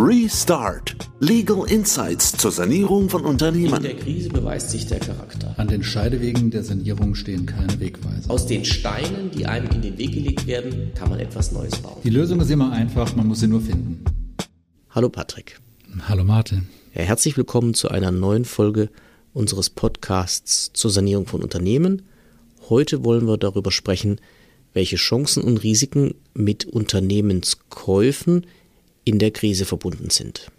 Restart. Legal Insights zur Sanierung von Unternehmen. In der Krise beweist sich der Charakter. An den Scheidewegen der Sanierung stehen keine Wegweiser. Aus den Steinen, die einem in den Weg gelegt werden, kann man etwas Neues bauen. Die Lösung ist immer einfach, man muss sie nur finden. Hallo Patrick. Hallo Martin. Ja, herzlich willkommen zu einer neuen Folge unseres Podcasts zur Sanierung von Unternehmen. Heute wollen wir darüber sprechen, welche Chancen und Risiken mit Unternehmenskäufen in der Krise verbunden sind.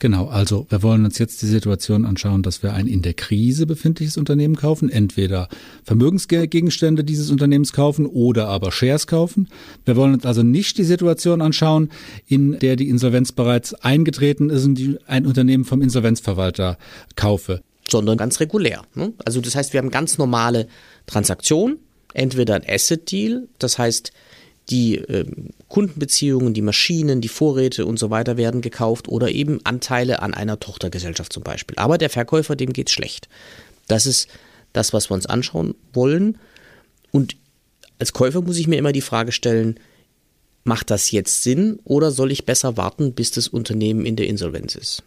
Genau, also wir wollen uns jetzt die Situation anschauen, dass wir ein in der Krise befindliches Unternehmen kaufen, entweder Vermögensgegenstände dieses Unternehmens kaufen oder aber Shares kaufen. Wir wollen uns also nicht die Situation anschauen, in der die Insolvenz bereits eingetreten ist und die ein Unternehmen vom Insolvenzverwalter kaufe. Sondern ganz regulär. Ne? Also das heißt, wir haben ganz normale Transaktionen, entweder ein Asset Deal, das heißt, die äh, Kundenbeziehungen, die Maschinen, die Vorräte und so weiter werden gekauft oder eben Anteile an einer Tochtergesellschaft zum Beispiel. Aber der Verkäufer, dem geht es schlecht. Das ist das, was wir uns anschauen wollen. Und als Käufer muss ich mir immer die Frage stellen, macht das jetzt Sinn oder soll ich besser warten, bis das Unternehmen in der Insolvenz ist?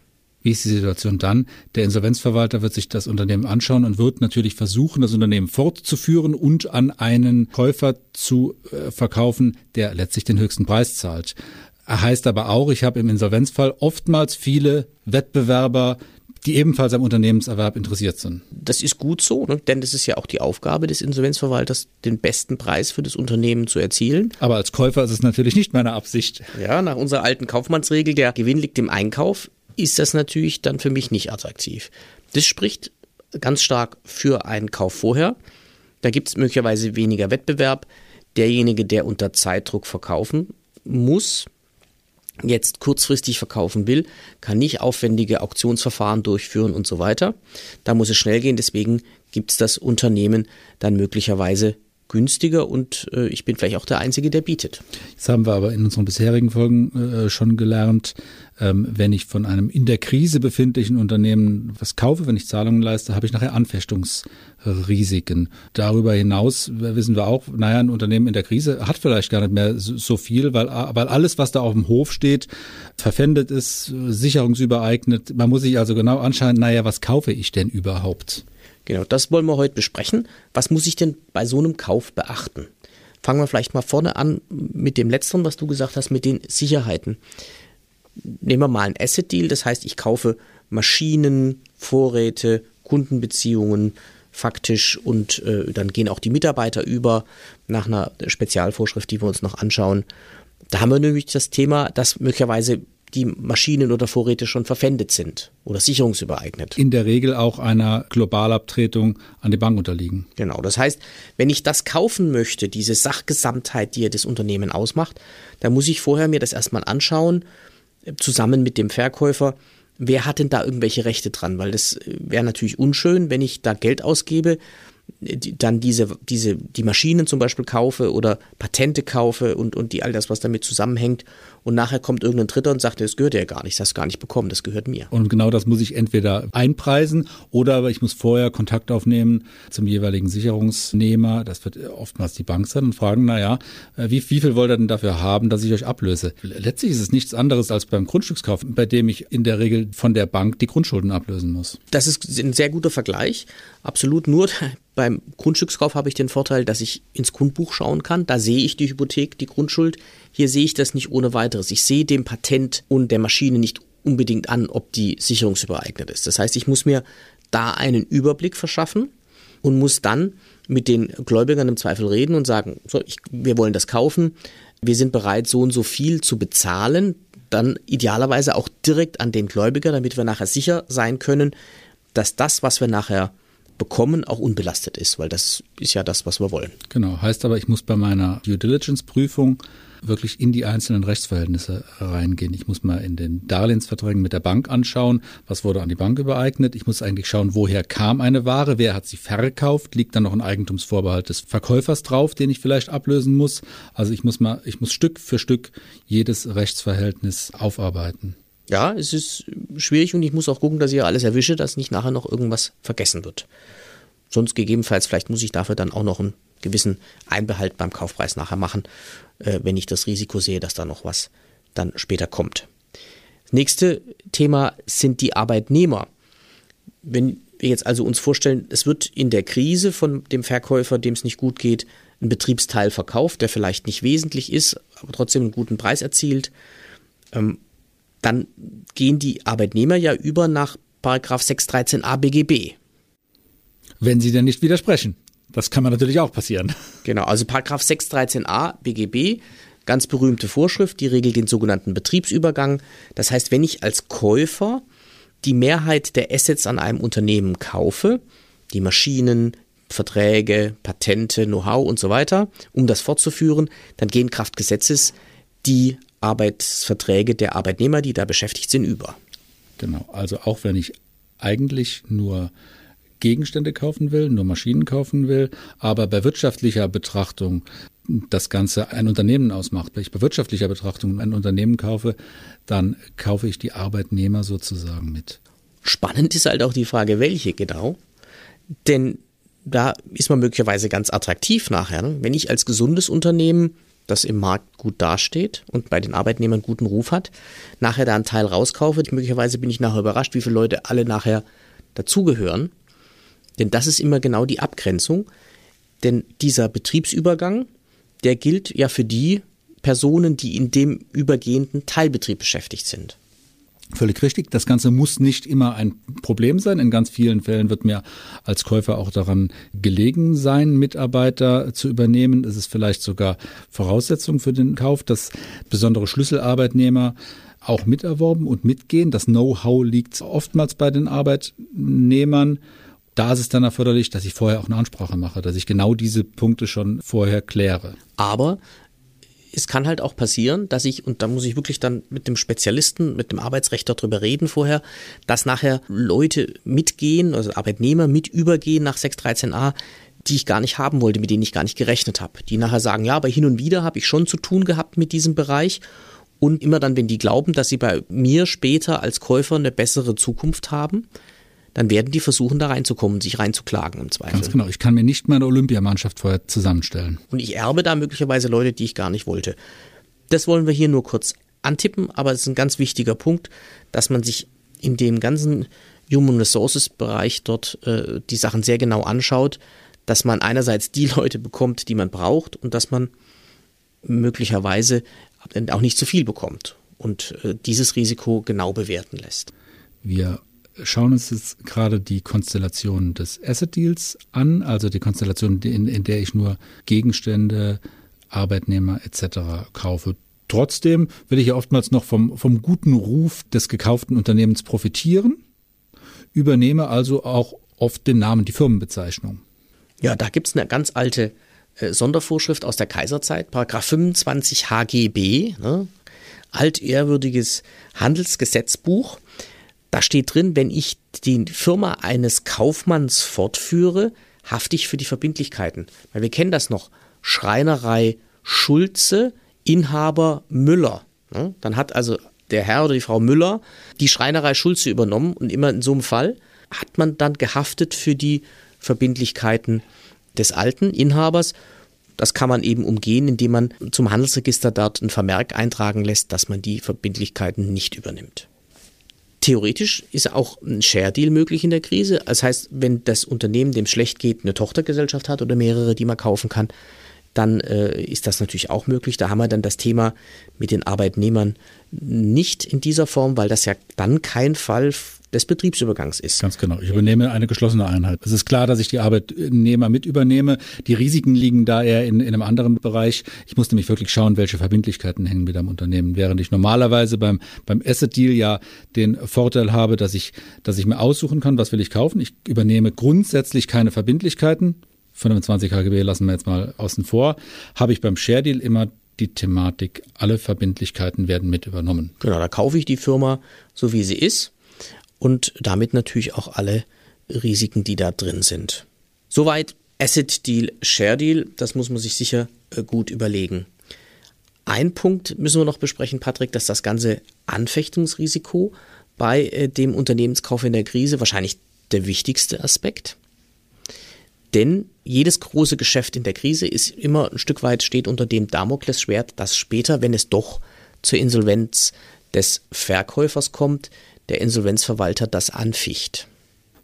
Wie ist die Situation dann? Der Insolvenzverwalter wird sich das Unternehmen anschauen und wird natürlich versuchen, das Unternehmen fortzuführen und an einen Käufer zu äh, verkaufen, der letztlich den höchsten Preis zahlt. Heißt aber auch, ich habe im Insolvenzfall oftmals viele Wettbewerber, die ebenfalls am Unternehmenserwerb interessiert sind. Das ist gut so, ne? denn das ist ja auch die Aufgabe des Insolvenzverwalters, den besten Preis für das Unternehmen zu erzielen. Aber als Käufer ist es natürlich nicht meine Absicht. Ja, nach unserer alten Kaufmannsregel, der Gewinn liegt im Einkauf, ist das natürlich dann für mich nicht attraktiv. Das spricht ganz stark für einen Kauf vorher. Da gibt es möglicherweise weniger Wettbewerb. Derjenige, der unter Zeitdruck verkaufen muss, jetzt kurzfristig verkaufen will, kann nicht aufwendige Auktionsverfahren durchführen und so weiter. Da muss es schnell gehen. Deswegen gibt es das Unternehmen dann möglicherweise günstiger und äh, ich bin vielleicht auch der Einzige, der bietet. Jetzt haben wir aber in unseren bisherigen Folgen äh, schon gelernt, ähm, wenn ich von einem in der Krise befindlichen Unternehmen was kaufe, wenn ich Zahlungen leiste, habe ich nachher Anfechtungsrisiken. Darüber hinaus wissen wir auch, naja, ein Unternehmen in der Krise hat vielleicht gar nicht mehr so viel, weil, weil alles, was da auf dem Hof steht, verpfändet ist, sicherungsübereignet. Man muss sich also genau anschauen, naja, was kaufe ich denn überhaupt? Genau, das wollen wir heute besprechen. Was muss ich denn bei so einem Kauf beachten? Fangen wir vielleicht mal vorne an mit dem letzten, was du gesagt hast, mit den Sicherheiten. Nehmen wir mal ein Asset Deal, das heißt, ich kaufe Maschinen, Vorräte, Kundenbeziehungen faktisch und äh, dann gehen auch die Mitarbeiter über nach einer Spezialvorschrift, die wir uns noch anschauen. Da haben wir nämlich das Thema, dass möglicherweise die Maschinen oder Vorräte schon verpfändet sind oder sicherungsübereignet. In der Regel auch einer Globalabtretung an die Bank unterliegen. Genau, das heißt, wenn ich das kaufen möchte, diese Sachgesamtheit, die ja das Unternehmen ausmacht, dann muss ich vorher mir das erstmal anschauen, zusammen mit dem Verkäufer, wer hat denn da irgendwelche Rechte dran? Weil das wäre natürlich unschön, wenn ich da Geld ausgebe dann diese, diese, die Maschinen zum Beispiel kaufe oder Patente kaufe und, und die, all das, was damit zusammenhängt. Und nachher kommt irgendein Dritter und sagt, das gehört ja gar nicht, das hast du gar nicht bekommen, das gehört mir. Und genau das muss ich entweder einpreisen oder ich muss vorher Kontakt aufnehmen zum jeweiligen Sicherungsnehmer. Das wird oftmals die Bank sein und fragen, naja, äh, wie, wie viel wollt ihr denn dafür haben, dass ich euch ablöse? Letztlich ist es nichts anderes als beim Grundstückskauf, bei dem ich in der Regel von der Bank die Grundschulden ablösen muss. Das ist ein sehr guter Vergleich. Absolut nur beim Grundstückskauf habe ich den Vorteil, dass ich ins Grundbuch schauen kann. Da sehe ich die Hypothek, die Grundschuld. Hier sehe ich das nicht ohne weiteres. Ich sehe dem Patent und der Maschine nicht unbedingt an, ob die sicherungsübereignet ist. Das heißt, ich muss mir da einen Überblick verschaffen und muss dann mit den Gläubigern im Zweifel reden und sagen, so, ich, wir wollen das kaufen, wir sind bereit, so und so viel zu bezahlen, dann idealerweise auch direkt an den Gläubiger, damit wir nachher sicher sein können, dass das, was wir nachher bekommen, auch unbelastet ist, weil das ist ja das, was wir wollen. Genau, heißt aber, ich muss bei meiner Due Diligence Prüfung wirklich in die einzelnen Rechtsverhältnisse reingehen. Ich muss mal in den Darlehensverträgen mit der Bank anschauen, was wurde an die Bank übereignet. Ich muss eigentlich schauen, woher kam eine Ware, wer hat sie verkauft, liegt dann noch ein Eigentumsvorbehalt des Verkäufers drauf, den ich vielleicht ablösen muss. Also ich muss mal, ich muss Stück für Stück jedes Rechtsverhältnis aufarbeiten ja, es ist schwierig und ich muss auch gucken, dass ich alles erwische, dass nicht nachher noch irgendwas vergessen wird. Sonst gegebenenfalls, vielleicht muss ich dafür dann auch noch einen gewissen Einbehalt beim Kaufpreis nachher machen, äh, wenn ich das Risiko sehe, dass da noch was dann später kommt. Nächste Thema sind die Arbeitnehmer. Wenn wir jetzt also uns vorstellen, es wird in der Krise von dem Verkäufer, dem es nicht gut geht, ein Betriebsteil verkauft, der vielleicht nicht wesentlich ist, aber trotzdem einen guten Preis erzielt, ähm, dann gehen die Arbeitnehmer ja über nach Paragraph 613a BGB. Wenn sie denn nicht widersprechen. Das kann man natürlich auch passieren. Genau, also Paragraph 613a BGB, ganz berühmte Vorschrift, die regelt den sogenannten Betriebsübergang. Das heißt, wenn ich als Käufer die Mehrheit der Assets an einem Unternehmen kaufe, die Maschinen, Verträge, Patente, Know-how und so weiter, um das fortzuführen, dann gehen Kraft Gesetzes die Arbeitsverträge der Arbeitnehmer, die da beschäftigt sind, über. Genau, also auch wenn ich eigentlich nur Gegenstände kaufen will, nur Maschinen kaufen will, aber bei wirtschaftlicher Betrachtung das Ganze ein Unternehmen ausmacht, wenn ich bei wirtschaftlicher Betrachtung ein Unternehmen kaufe, dann kaufe ich die Arbeitnehmer sozusagen mit. Spannend ist halt auch die Frage, welche genau. Denn da ist man möglicherweise ganz attraktiv nachher. Ne? Wenn ich als gesundes Unternehmen, das im Markt gut dasteht und bei den Arbeitnehmern guten Ruf hat, nachher da einen Teil rauskaufe, möglicherweise bin ich nachher überrascht, wie viele Leute alle nachher dazugehören. Denn das ist immer genau die Abgrenzung. Denn dieser Betriebsübergang, der gilt ja für die Personen, die in dem übergehenden Teilbetrieb beschäftigt sind. Völlig richtig. Das Ganze muss nicht immer ein Problem sein. In ganz vielen Fällen wird mir als Käufer auch daran gelegen sein, Mitarbeiter zu übernehmen. Es ist vielleicht sogar Voraussetzung für den Kauf, dass besondere Schlüsselarbeitnehmer auch miterworben und mitgehen. Das Know-how liegt oftmals bei den Arbeitnehmern. Da ist es dann erforderlich, dass ich vorher auch eine Ansprache mache, dass ich genau diese Punkte schon vorher kläre. Aber es kann halt auch passieren, dass ich, und da muss ich wirklich dann mit dem Spezialisten, mit dem Arbeitsrecht darüber reden vorher, dass nachher Leute mitgehen, also Arbeitnehmer mit übergehen nach 613a, die ich gar nicht haben wollte, mit denen ich gar nicht gerechnet habe. Die nachher sagen, ja, aber hin und wieder habe ich schon zu tun gehabt mit diesem Bereich. Und immer dann, wenn die glauben, dass sie bei mir später als Käufer eine bessere Zukunft haben, dann werden die versuchen, da reinzukommen, sich reinzuklagen im Zweifel. Ganz genau. Ich kann mir nicht meine Olympiamannschaft vorher zusammenstellen. Und ich erbe da möglicherweise Leute, die ich gar nicht wollte. Das wollen wir hier nur kurz antippen, aber es ist ein ganz wichtiger Punkt, dass man sich in dem ganzen Human Resources Bereich dort äh, die Sachen sehr genau anschaut, dass man einerseits die Leute bekommt, die man braucht und dass man möglicherweise auch nicht zu viel bekommt und äh, dieses Risiko genau bewerten lässt. Wir schauen uns jetzt gerade die Konstellation des Asset Deals an, also die Konstellation, in, in der ich nur Gegenstände, Arbeitnehmer etc. kaufe. Trotzdem will ich ja oftmals noch vom, vom guten Ruf des gekauften Unternehmens profitieren, übernehme also auch oft den Namen, die Firmenbezeichnung. Ja, da gibt es eine ganz alte äh, Sondervorschrift aus der Kaiserzeit, Paragraph 25 HGB, ne? altehrwürdiges Handelsgesetzbuch. Da steht drin, wenn ich die Firma eines Kaufmanns fortführe, hafte ich für die Verbindlichkeiten. Weil wir kennen das noch. Schreinerei Schulze, Inhaber Müller. Dann hat also der Herr oder die Frau Müller die Schreinerei Schulze übernommen und immer in so einem Fall hat man dann gehaftet für die Verbindlichkeiten des alten Inhabers. Das kann man eben umgehen, indem man zum Handelsregister dort einen Vermerk eintragen lässt, dass man die Verbindlichkeiten nicht übernimmt. Theoretisch ist auch ein Share-Deal möglich in der Krise. Das heißt, wenn das Unternehmen, dem schlecht geht, eine Tochtergesellschaft hat oder mehrere, die man kaufen kann, dann äh, ist das natürlich auch möglich. Da haben wir dann das Thema mit den Arbeitnehmern nicht in dieser Form, weil das ja dann kein Fall des Betriebsübergangs ist. Ganz genau. Ich übernehme eine geschlossene Einheit. Es ist klar, dass ich die Arbeitnehmer mit übernehme. Die Risiken liegen da eher in, in einem anderen Bereich. Ich muss nämlich wirklich schauen, welche Verbindlichkeiten hängen mit am Unternehmen. Während ich normalerweise beim, beim Asset Deal ja den Vorteil habe, dass ich, dass ich mir aussuchen kann, was will ich kaufen. Ich übernehme grundsätzlich keine Verbindlichkeiten. 25 HGB lassen wir jetzt mal außen vor. Habe ich beim Share Deal immer die Thematik, alle Verbindlichkeiten werden mit übernommen. Genau, da kaufe ich die Firma so wie sie ist und damit natürlich auch alle Risiken, die da drin sind. Soweit Asset Deal, Share Deal, das muss man sich sicher äh, gut überlegen. Ein Punkt müssen wir noch besprechen, Patrick, dass das ganze Anfechtungsrisiko bei äh, dem Unternehmenskauf in der Krise wahrscheinlich der wichtigste Aspekt. Denn jedes große Geschäft in der Krise ist immer ein Stück weit steht unter dem Damoklesschwert, dass später, wenn es doch zur Insolvenz des Verkäufers kommt, der Insolvenzverwalter das anficht.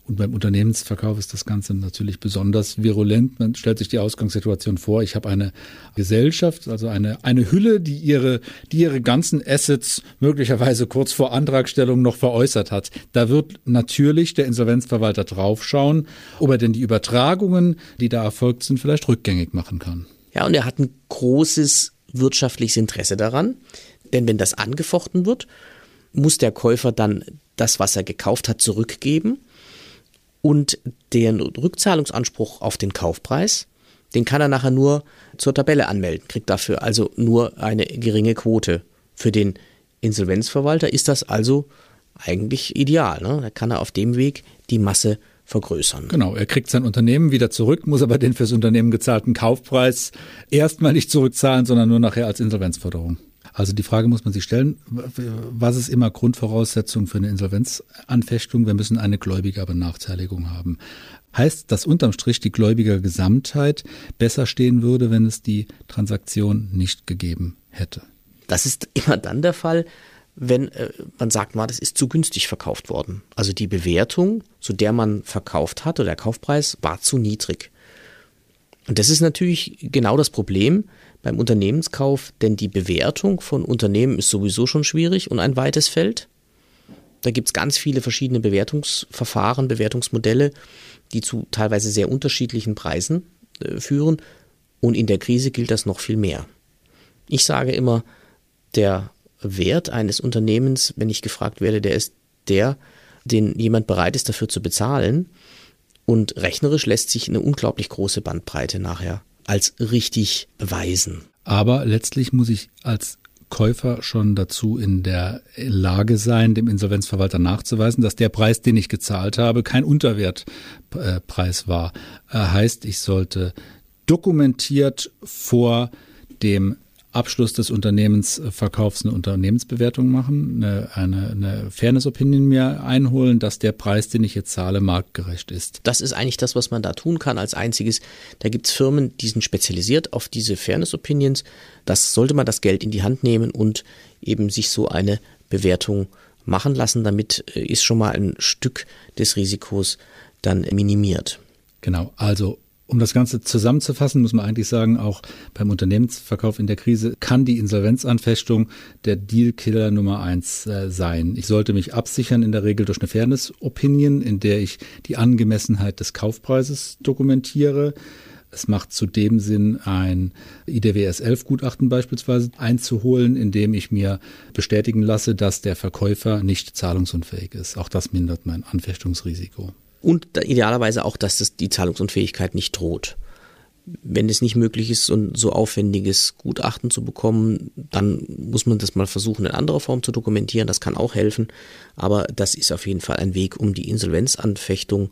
Und beim Unternehmensverkauf ist das Ganze natürlich besonders virulent. Man stellt sich die Ausgangssituation vor. Ich habe eine Gesellschaft, also eine, eine Hülle, die ihre, die ihre ganzen Assets möglicherweise kurz vor Antragstellung noch veräußert hat. Da wird natürlich der Insolvenzverwalter draufschauen, ob er denn die Übertragungen, die da erfolgt sind, vielleicht rückgängig machen kann. Ja, und er hat ein großes wirtschaftliches Interesse daran. Denn wenn das angefochten wird, muss der Käufer dann das, was er gekauft hat, zurückgeben. Und den Rückzahlungsanspruch auf den Kaufpreis, den kann er nachher nur zur Tabelle anmelden, kriegt dafür also nur eine geringe Quote. Für den Insolvenzverwalter ist das also eigentlich ideal. Ne? Da kann er auf dem Weg die Masse vergrößern. Genau, er kriegt sein Unternehmen wieder zurück, muss aber den fürs Unternehmen gezahlten Kaufpreis erstmal nicht zurückzahlen, sondern nur nachher als Insolvenzforderung. Also die Frage muss man sich stellen, was ist immer Grundvoraussetzung für eine Insolvenzanfechtung? Wir müssen eine Gläubigerbenachteiligung haben. Heißt, dass unterm Strich die Gläubigergesamtheit besser stehen würde, wenn es die Transaktion nicht gegeben hätte? Das ist immer dann der Fall, wenn äh, man sagt mal, das ist zu günstig verkauft worden. Also die Bewertung, zu der man verkauft hat, oder der Kaufpreis war zu niedrig. Und das ist natürlich genau das Problem, beim Unternehmenskauf, denn die Bewertung von Unternehmen ist sowieso schon schwierig und ein weites Feld. Da gibt es ganz viele verschiedene Bewertungsverfahren, Bewertungsmodelle, die zu teilweise sehr unterschiedlichen Preisen äh, führen. Und in der Krise gilt das noch viel mehr. Ich sage immer, der Wert eines Unternehmens, wenn ich gefragt werde, der ist der, den jemand bereit ist dafür zu bezahlen. Und rechnerisch lässt sich eine unglaublich große Bandbreite nachher als richtig beweisen. Aber letztlich muss ich als Käufer schon dazu in der Lage sein, dem Insolvenzverwalter nachzuweisen, dass der Preis, den ich gezahlt habe, kein Unterwertpreis war. Heißt, ich sollte dokumentiert vor dem Abschluss des Unternehmensverkaufs eine Unternehmensbewertung machen, eine, eine, eine Fairness-Opinion mir einholen, dass der Preis, den ich jetzt zahle, marktgerecht ist. Das ist eigentlich das, was man da tun kann als einziges. Da gibt es Firmen, die sind spezialisiert auf diese Fairness-Opinions. Das sollte man das Geld in die Hand nehmen und eben sich so eine Bewertung machen lassen. Damit äh, ist schon mal ein Stück des Risikos dann minimiert. Genau, also um das Ganze zusammenzufassen, muss man eigentlich sagen, auch beim Unternehmensverkauf in der Krise kann die Insolvenzanfechtung der Dealkiller Nummer eins äh, sein. Ich sollte mich absichern in der Regel durch eine Fairness-Opinion, in der ich die Angemessenheit des Kaufpreises dokumentiere. Es macht zudem Sinn, ein IDWS 11 Gutachten beispielsweise einzuholen, indem ich mir bestätigen lasse, dass der Verkäufer nicht zahlungsunfähig ist. Auch das mindert mein Anfechtungsrisiko und idealerweise auch, dass das die Zahlungsunfähigkeit nicht droht. Wenn es nicht möglich ist, so ein so aufwendiges Gutachten zu bekommen, dann muss man das mal versuchen, in anderer Form zu dokumentieren. Das kann auch helfen. Aber das ist auf jeden Fall ein Weg, um die Insolvenzanfechtung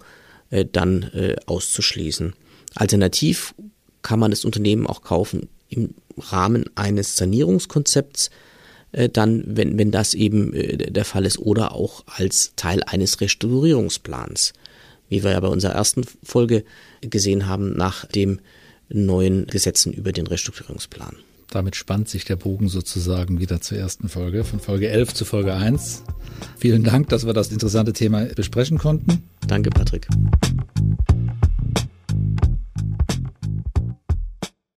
äh, dann äh, auszuschließen. Alternativ kann man das Unternehmen auch kaufen im Rahmen eines Sanierungskonzepts, äh, dann, wenn, wenn das eben äh, der Fall ist, oder auch als Teil eines Restaurierungsplans wie wir ja bei unserer ersten Folge gesehen haben, nach dem neuen Gesetzen über den Restrukturierungsplan. Damit spannt sich der Bogen sozusagen wieder zur ersten Folge, von Folge 11 zu Folge 1. Vielen Dank, dass wir das interessante Thema besprechen konnten. Danke, Patrick.